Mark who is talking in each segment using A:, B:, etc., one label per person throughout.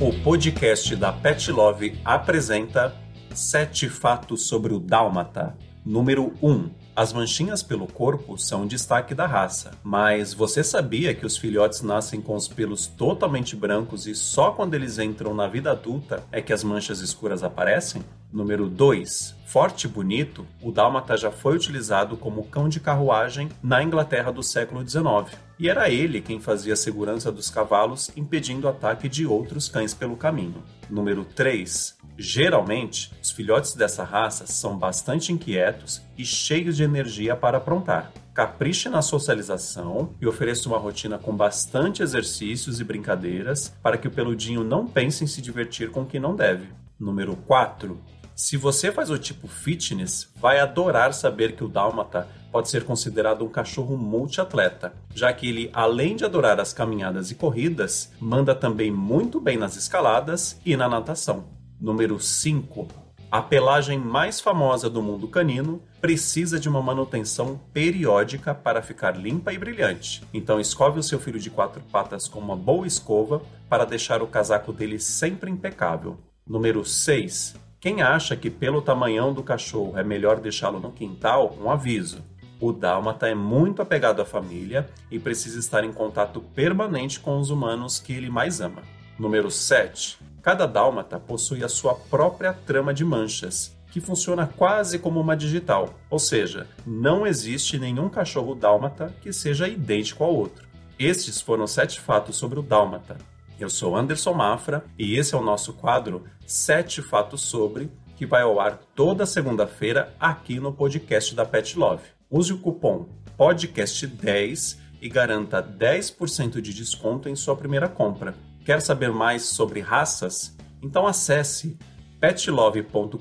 A: O podcast da Pet Love apresenta Sete Fatos sobre o Dálmata. Número 1. As manchinhas pelo corpo são um destaque da raça, mas você sabia que os filhotes nascem com os pelos totalmente brancos e só quando eles entram na vida adulta é que as manchas escuras aparecem? Número 2. Forte e bonito, o dálmata já foi utilizado como cão de carruagem na Inglaterra do século XIX, e era ele quem fazia a segurança dos cavalos, impedindo o ataque de outros cães pelo caminho. Número 3. Geralmente, os filhotes dessa raça são bastante inquietos e cheios de energia para aprontar. Capriche na socialização e ofereça uma rotina com bastante exercícios e brincadeiras para que o peludinho não pense em se divertir com o que não deve. Número 4. Se você faz o tipo fitness, vai adorar saber que o Dálmata pode ser considerado um cachorro multiatleta, já que ele, além de adorar as caminhadas e corridas, manda também muito bem nas escaladas e na natação. Número 5. A pelagem mais famosa do mundo canino precisa de uma manutenção periódica para ficar limpa e brilhante. Então escove o seu filho de quatro patas com uma boa escova para deixar o casaco dele sempre impecável. Número 6. Quem acha que pelo tamanhão do cachorro é melhor deixá-lo no quintal, um aviso. O dálmata é muito apegado à família e precisa estar em contato permanente com os humanos que ele mais ama. Número 7. Cada dálmata possui a sua própria trama de manchas, que funciona quase como uma digital, ou seja, não existe nenhum cachorro dálmata que seja idêntico ao outro. Estes foram sete fatos sobre o dálmata. Eu sou Anderson Mafra e esse é o nosso quadro Sete Fatos Sobre, que vai ao ar toda segunda-feira aqui no podcast da Pet Love. Use o cupom podcast10 e garanta 10% de desconto em sua primeira compra. Quer saber mais sobre raças? Então acesse petlove.com.br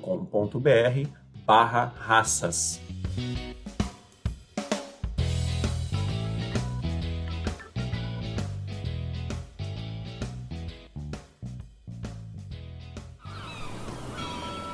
A: barra raças.